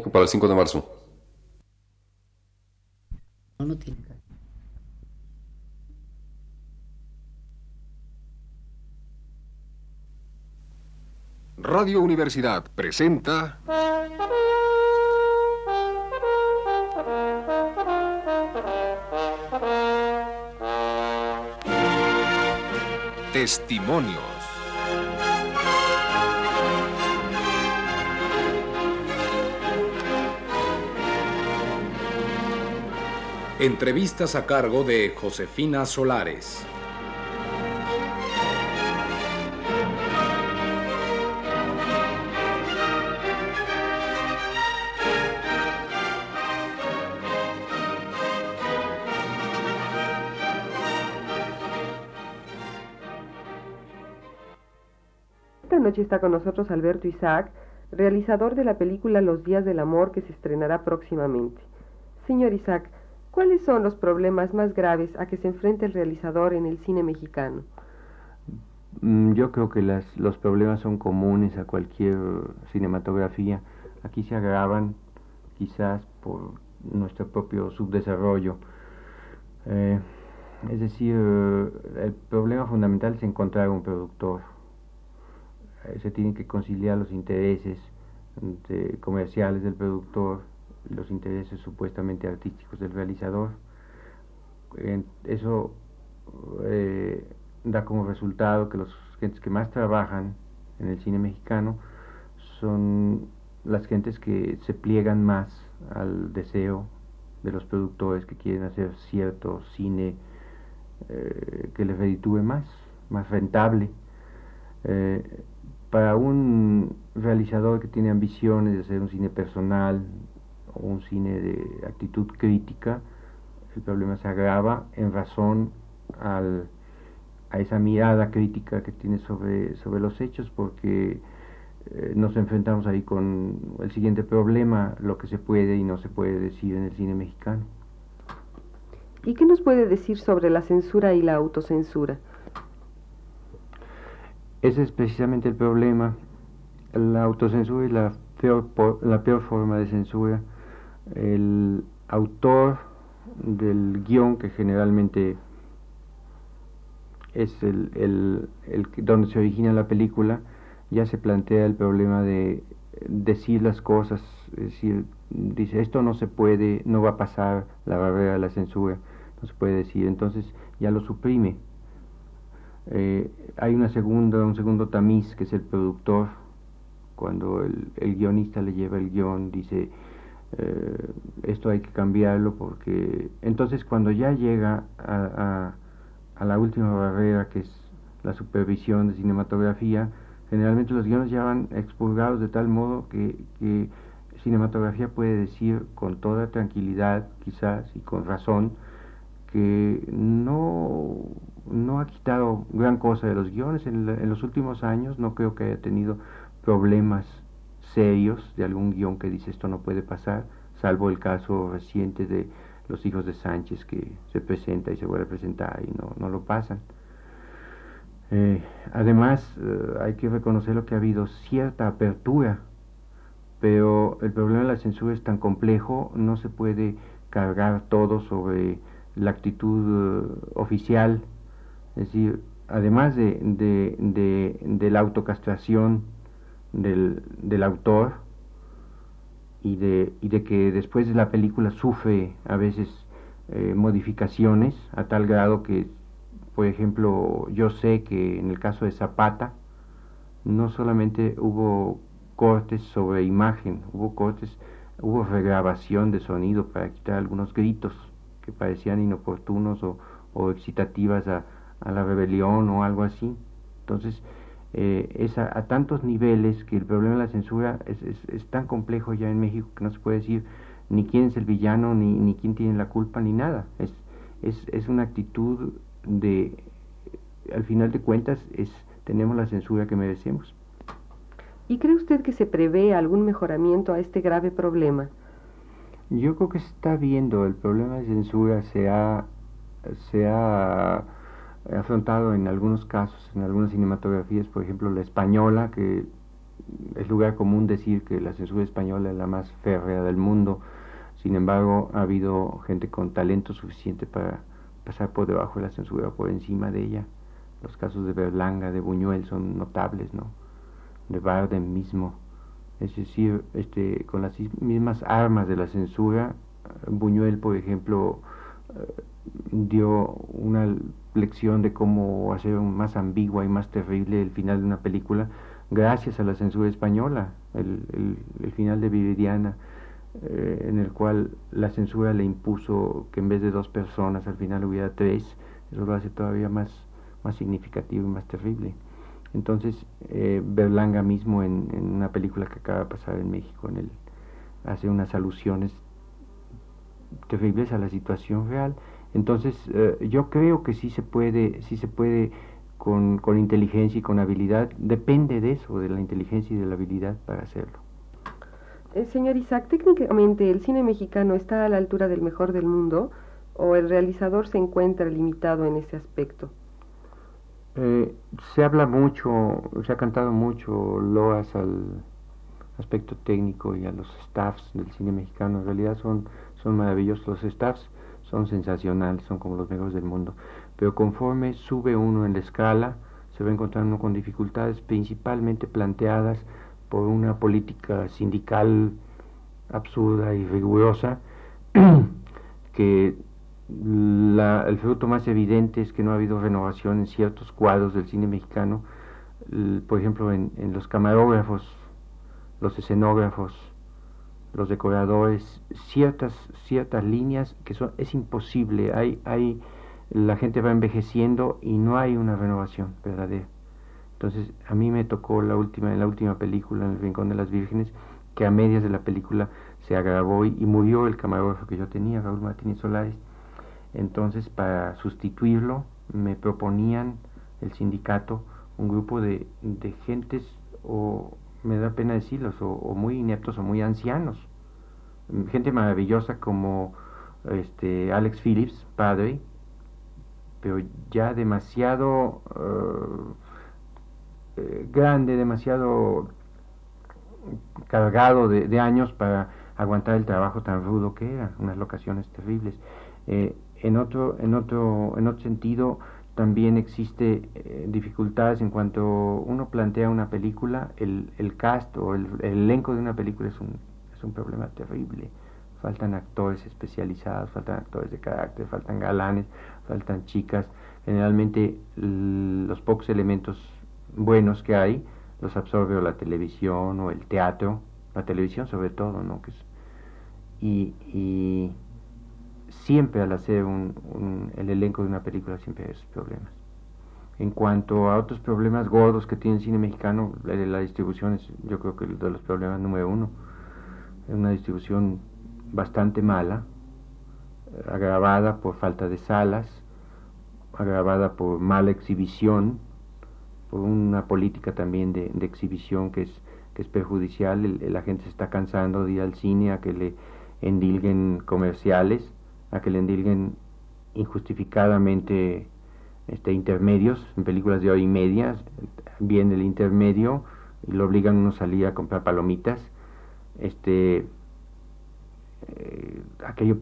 Para el 5 de marzo. No, no tiene. Radio Universidad presenta... Testimonios. Entrevistas a cargo de Josefina Solares. Esta noche está con nosotros Alberto Isaac, realizador de la película Los Días del Amor que se estrenará próximamente. Señor Isaac, ¿cuáles son los problemas más graves a que se enfrenta el realizador en el cine mexicano? Mm, Yo creo que las, los problemas son comunes a cualquier cinematografía. Aquí se agravan quizás por nuestro propio subdesarrollo. Eh, es decir, el problema fundamental es encontrar un productor. Eh, se tienen que conciliar los intereses de- comerciales del productor, los intereses supuestamente artísticos del realizador. Eso eh, da como resultado que los gentes que más trabajan en el cine mexicano son las gentes que se pliegan más al deseo de los productores que quieren hacer cierto cine eh, que les reditúe más, más rentable. Eh, para un realizador que tiene ambiciones de hacer un cine personal un cine de actitud crítica, el problema se agrava en razón al, a esa mirada crítica que tiene sobre, sobre los hechos, porque eh, nos enfrentamos ahí con el siguiente problema, lo que se puede y no se puede decir en el cine mexicano. ¿Y qué nos puede decir sobre la censura y la autocensura? Ese es precisamente el problema. La autocensura es la peor, la peor forma de censura. El autor del guion, que generalmente es el, el, donde se origina la película, ya se plantea el problema de decir las cosas, decir, dice esto no se puede, no va a pasar la barrera de la censura, no se puede decir, entonces ya lo suprime. Eh, hay una segunda, un segundo tamiz que es el productor, cuando el, el guionista le lleva el guion, dice eh, esto hay que cambiarlo porque entonces cuando ya llega a, a, la última barrera que es la supervisión de cinematografía, generalmente los guiones ya van expurgados de tal modo que, que cinematografía puede decir con toda tranquilidad quizás y con razón que no, no ha quitado gran cosa de los guiones en, en los últimos años, no creo que haya tenido problemas serios de algún guion que dice esto no puede pasar, salvo el caso reciente de los hijos de Sánchez que se presenta y se vuelve a presentar y no, no lo pasan. Eh, además, eh, hay que reconocer lo que ha habido cierta apertura, pero el problema de la censura es tan complejo, no se puede cargar todo sobre la actitud eh, oficial, es decir, además de, de, de, de la autocastración del, del autor y de, y de que después de la película sufre a veces eh, modificaciones a tal grado que, por ejemplo, yo sé que en el caso de Zapata no solamente hubo cortes sobre imagen, hubo cortes, hubo regrabación de sonido para quitar algunos gritos que parecían inoportunos o, o excitativas a, a la rebelión o algo así. Entonces, eh, es a, a tantos niveles que el problema de la censura es, es, es tan complejo ya en México que no se puede decir ni quién es el villano, ni, ni quién tiene la culpa, ni nada. Es, es, es una actitud de, al final de cuentas, es, tenemos la censura que merecemos. ¿Y cree usted que se prevé algún mejoramiento a este grave problema? Yo creo que se está viendo, el problema de censura se ha, se ha afrontado en algunos casos, en algunas cinematografías, por ejemplo la española, que es lugar común decir que la censura española es la más férrea del mundo. Sin embargo, ha habido gente con talento suficiente para pasar por debajo de la censura, por encima de ella. Los casos de Berlanga, de Buñuel son notables, ¿no? De Bardem mismo. Es decir, este, con las mismas armas de la censura, Buñuel, por ejemplo, dio una lección de cómo hacer más ambigua y más terrible el final de una película gracias a la censura española, el, el, final de Viridiana, eh, en el cual la censura le impuso que en vez de dos personas al final hubiera tres, eso lo hace todavía más, más significativo y más terrible. Entonces, eh, Berlanga mismo en, en, una película que acaba de pasar en México, en el, hace unas alusiones terribles a la situación real. Entonces, eh, yo creo que sí se puede, sí se puede con, con, inteligencia y con habilidad, depende de eso, de la inteligencia y de la habilidad para hacerlo. Eh, señor Isaac, técnicamente el cine mexicano está a la altura del mejor del mundo o el realizador se encuentra limitado en ese aspecto. Eh, se habla mucho, se ha cantado mucho loas al aspecto técnico y a los staffs del cine mexicano. En realidad son, son maravillosos los staffs, son sensacionales, son como los mejores del mundo. Pero conforme sube uno en la escala, se va encontrando con dificultades principalmente planteadas por una política sindical absurda y rigurosa que el fruto más evidente es que no ha habido renovación en ciertos cuadros del cine mexicano, por ejemplo en, los camarógrafos, los escenógrafos, los decoradores, ciertas, ciertas líneas que son, es imposible, hay, hay, la gente va envejeciendo y no hay una renovación verdadera. Entonces, a mí me tocó la última, en la última película, en el Rincón de las Vírgenes, que a medias de la película se agravó y, murió el camarógrafo que yo tenía, Raúl Martínez Solares. Entonces, para sustituirlo, me proponían el sindicato un grupo de, de gentes, o me da pena decirlos, o, muy ineptos o muy ancianos. Gente maravillosa como este Alex Phillips, padre, pero ya demasiado eh, eh, grande, demasiado cargado de, de, años para aguantar el trabajo tan rudo que era, unas locaciones terribles. Eh, en otro, en otro, en otro sentido, también existe eh, dificultades en cuanto uno plantea una película, el, el cast o el, elenco de una película es un, es un problema terrible. Faltan actores especializados, faltan actores de carácter, faltan galanes, faltan chicas. Generalmente los pocos elementos buenos que hay los absorbe o la televisión o el teatro, la televisión sobre todo, ¿no? Que y, y siempre al hacer un, el elenco de una película siempre hay esos problemas. En cuanto a otros problemas gordos que tiene el cine mexicano, la, distribución es yo creo que de los problemas número uno. Es una distribución bastante mala, agravada por falta de salas, agravada por mala exhibición, por una política también de, de exhibición que es, que es perjudicial. la gente se está cansando de ir al cine a que le endilguen comerciales a que le endilguen injustificadamente este, intermedios. En películas de hora y media, viene el intermedio y lo obligan a uno a salir a comprar palomitas, este eh, aquello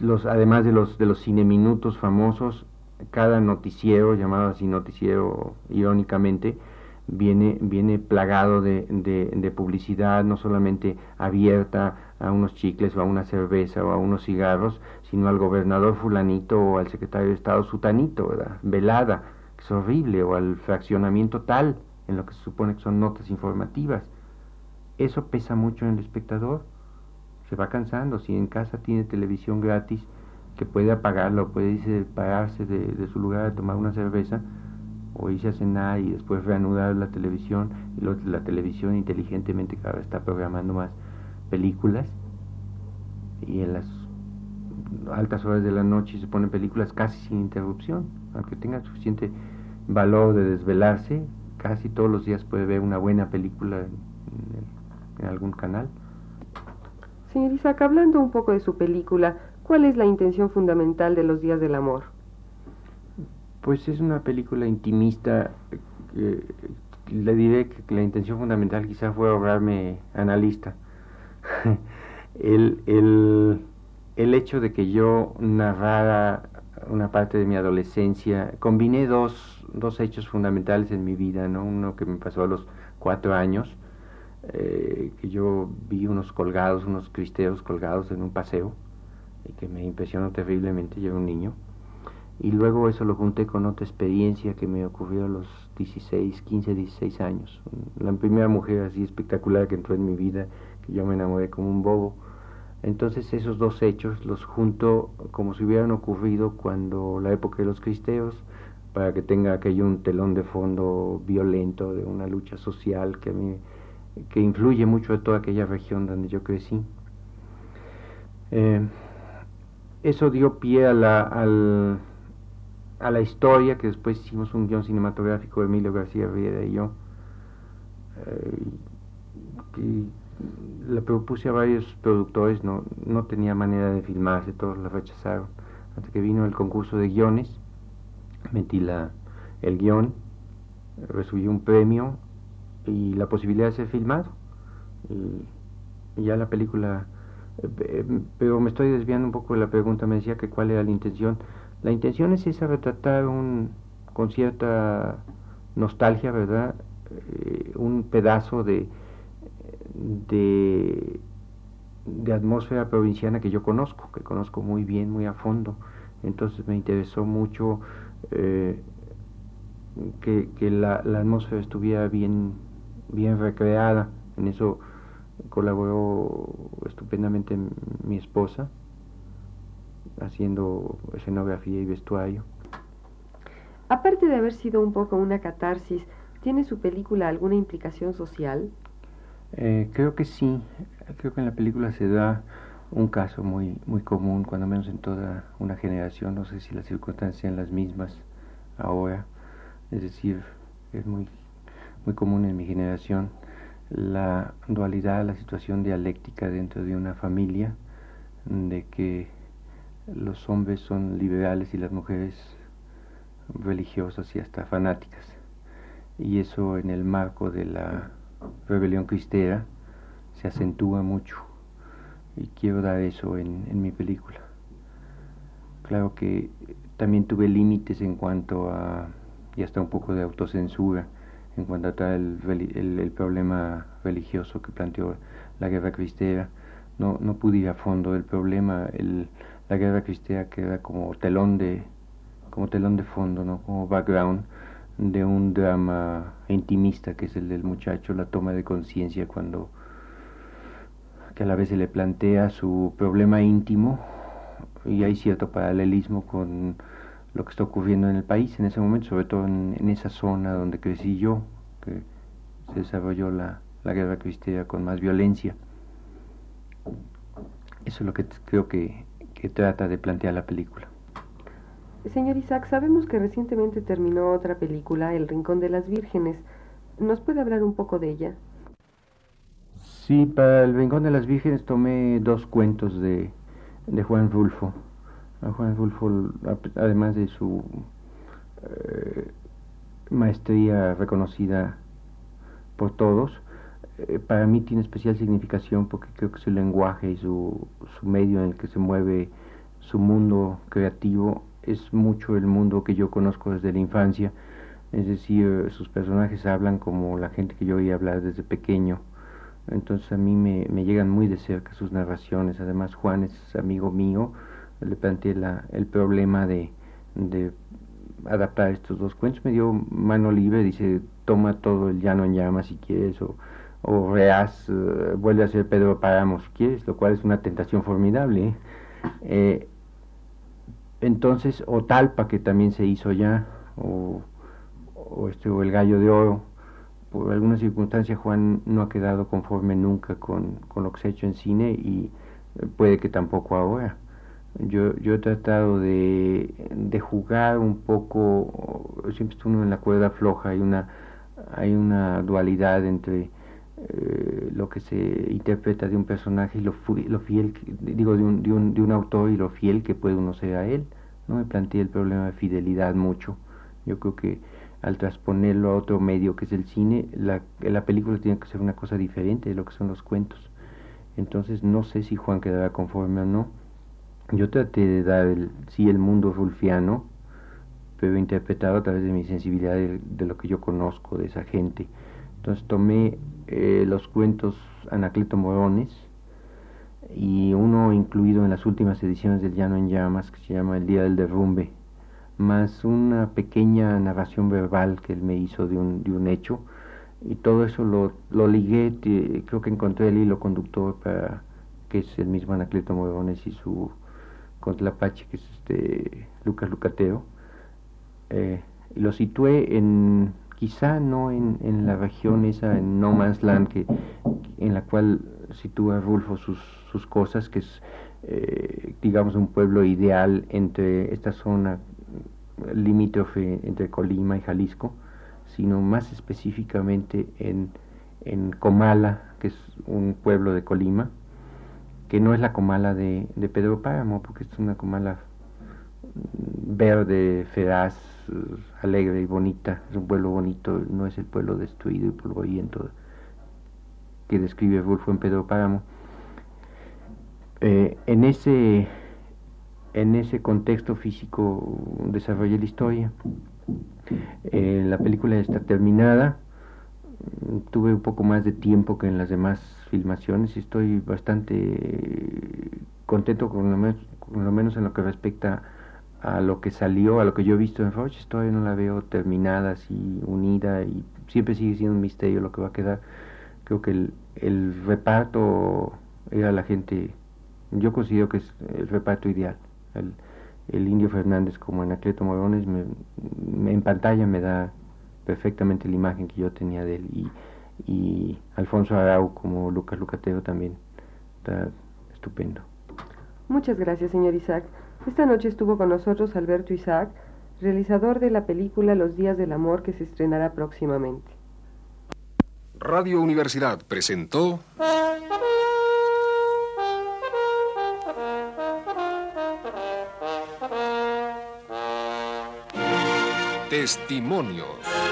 los además de los de los cineminutos famosos cada noticiero llamado así noticiero irónicamente viene, viene plagado de, de, publicidad, no solamente abierta a unos chicles o a una cerveza o a unos cigarros, sino al gobernador fulanito o al secretario de Estado sutanito, ¿verdad? Velada, que es horrible, o al fraccionamiento tal, en lo que se supone que son notas informativas. Eso pesa mucho en el espectador, se va cansando, si en casa tiene televisión gratis, que puede apagarlo, puede irse, pararse de, de su lugar a tomar una cerveza, o irse a cenar y después reanudar la televisión y la televisión inteligentemente cada vez está programando más películas y en las altas horas de la noche se ponen películas casi sin interrupción aunque tenga suficiente valor de desvelarse casi todos los días puede ver una buena película en, en algún canal Señor Isaac, hablando un poco de su película, ¿cuál es la intención fundamental de los días del amor? Pues es una película intimista que, le diré que la intención fundamental quizás fue ahorrarme analista. el, el, el hecho de que yo narrara una parte de mi adolescencia, combiné dos, dos hechos fundamentales en mi vida, ¿no? Uno que me pasó a los cuatro años, eh, que yo vi unos colgados, unos cristeros colgados en un paseo, y que me impresionó terriblemente, yo era un niño. Y luego eso lo junté con otra experiencia que me ocurrió a los 16, 15, 16 años. La primera mujer así espectacular que entró en mi vida, que yo me enamoré como un bobo. Entonces esos dos hechos los junto como si hubieran ocurrido cuando la época de los cristeos, para que tenga aquello un telón de fondo violento de una lucha social que a que influye mucho de toda aquella región donde yo crecí. Eh, eso dio pie al, a la historia que después hicimos un guion cinematográfico de Emilio García Riera y yo. Eh, le propuse a varios productores, no, no tenía manera de filmarse, todos la rechazaron. Hasta que vino el concurso de guiones, metí la, el guion, recibí un premio y la posibilidad de ser filmado. Y, ya la película, eh, pero me estoy desviando un poco de la pregunta, me decía que cuál era la intención. La intención es esa, retratar un, con cierta nostalgia, ¿verdad? Eh, un pedazo de de, atmósfera provinciana que yo conozco, que conozco muy bien, muy a fondo. Entonces me interesó mucho eh, que, que la, la, atmósfera estuviera bien, bien recreada. En eso colaboró estupendamente mi esposa, haciendo escenografía y vestuario. Aparte de haber sido un poco una catarsis, ¿tiene su película alguna implicación social? Eh, creo que sí, creo que en la película se da un caso muy, muy común, cuando menos en toda una generación, no sé si las circunstancias sean las mismas ahora, es decir, es muy, muy común en mi generación la dualidad, la situación dialéctica dentro de una familia, de que los hombres son liberales y las mujeres religiosas y hasta fanáticas. Y eso en el marco de la rebelión cristera se acentúa mucho y quiero dar eso en, en mi película. Claro que también tuve límites en cuanto a, y hasta un poco de autocensura, en cuanto a el, el, el, problema religioso que planteó la guerra cristera. No, no pude ir a fondo del problema, el, la guerra cristera queda como telón de, como telón de fondo, ¿no? como background de un drama intimista que es el del muchacho, la toma de conciencia cuando que a la vez se le plantea su problema íntimo y hay cierto paralelismo con lo que está ocurriendo en el país en ese momento, sobre todo en, esa zona donde crecí yo, que se desarrolló la, la guerra cristiana con más violencia. Eso es lo que creo que, que trata de plantear la película. Señor Isaac, sabemos que recientemente terminó otra película, El Rincón de las Vírgenes. ¿Nos puede hablar un poco de ella? Sí, para El Rincón de las Vírgenes tomé dos cuentos de, de Juan Rulfo. Juan Rulfo, además de su eh, maestría reconocida por todos, eh, para mí tiene especial significación porque creo que su lenguaje y su, su medio en el que se mueve su mundo creativo. Es mucho el mundo que yo conozco desde la infancia, es decir, sus personajes hablan como la gente que yo oía hablar desde pequeño, entonces a mí me, me llegan muy de cerca sus narraciones, además Juan es amigo mío, le planteé la, el problema de, de adaptar estos dos cuentos, me dio mano libre, dice, toma todo el llano en llamas si quieres, o, o reas, eh, vuelve a ser Pedro Páramo si quieres, lo cual es una tentación formidable. ¿eh? eh entonces, o Talpa, que también se hizo ya, o, este, o el Gallo de Oro, por alguna circunstancia Juan no ha quedado conforme nunca con, con lo que se ha hecho en cine y puede que tampoco ahora. Yo, yo he tratado de, de jugar un poco, siempre estuve en la cuerda floja, hay una, hay una dualidad entre eh, lo que se interpreta de un personaje y lo, lo fiel, digo, de un, de, un, de un autor y lo fiel que puede uno ser a él. No me planteé el problema de fidelidad mucho. Yo creo que al transponerlo a otro medio que es el cine, la, la película tiene que ser una cosa diferente de lo que son los cuentos. Entonces no sé si Juan quedará conforme o no. Yo traté de dar el, sí el mundo rulfiano, pero interpretado a través de mi sensibilidad de, lo que yo conozco de esa gente. Entonces tomé eh, los cuentos Anacleto Morones y uno incluido en las últimas ediciones del Llano en Llamas que se llama El Día del Derrumbe más una pequeña narración verbal que él me hizo de un, de un hecho, y todo eso lo, lo ligué, creo que encontré el hilo conductor para que es el mismo Anacleto Morones y su contrapache, que es este Lucas Lucateo, eh, lo situé en, quizá no en, en la región esa, en No Man's Land, que, en la cual sitúa Rulfo sus, sus cosas, que es, eh, digamos, un pueblo ideal entre esta zona limítrofe entre Colima y Jalisco, sino más específicamente en, en Comala, que es un pueblo de Colima, que no es la Comala de, de Pedro Páramo, porque es una Comala verde, feraz, alegre y bonita, es un pueblo bonito, no es el pueblo destruido y polvoriento que describe Rulfo en Pedro Páramo. Eh, en ese en ese contexto físico desarrollé la historia. Eh, la película está terminada. Tuve un poco más de tiempo que en las demás filmaciones y estoy bastante contento con lo, menos, lo menos en lo que respecta a lo que salió, a lo que yo he visto en Roche. Todavía no la veo terminada, así unida y siempre sigue siendo un misterio lo que va a quedar. Creo que el, el reparto era la gente, yo considero que es el reparto ideal el, Indio Fernández como Anacleto Morones, me, en pantalla me da perfectamente la imagen que yo tenía de él y, y Alfonso Arau como Lucas Lucateo también está estupendo. Muchas gracias, señor Isaac. Esta noche estuvo con nosotros Alberto Isaac, realizador de la película Los Días del Amor que se estrenará próximamente. Radio Universidad presentó... Testimonios.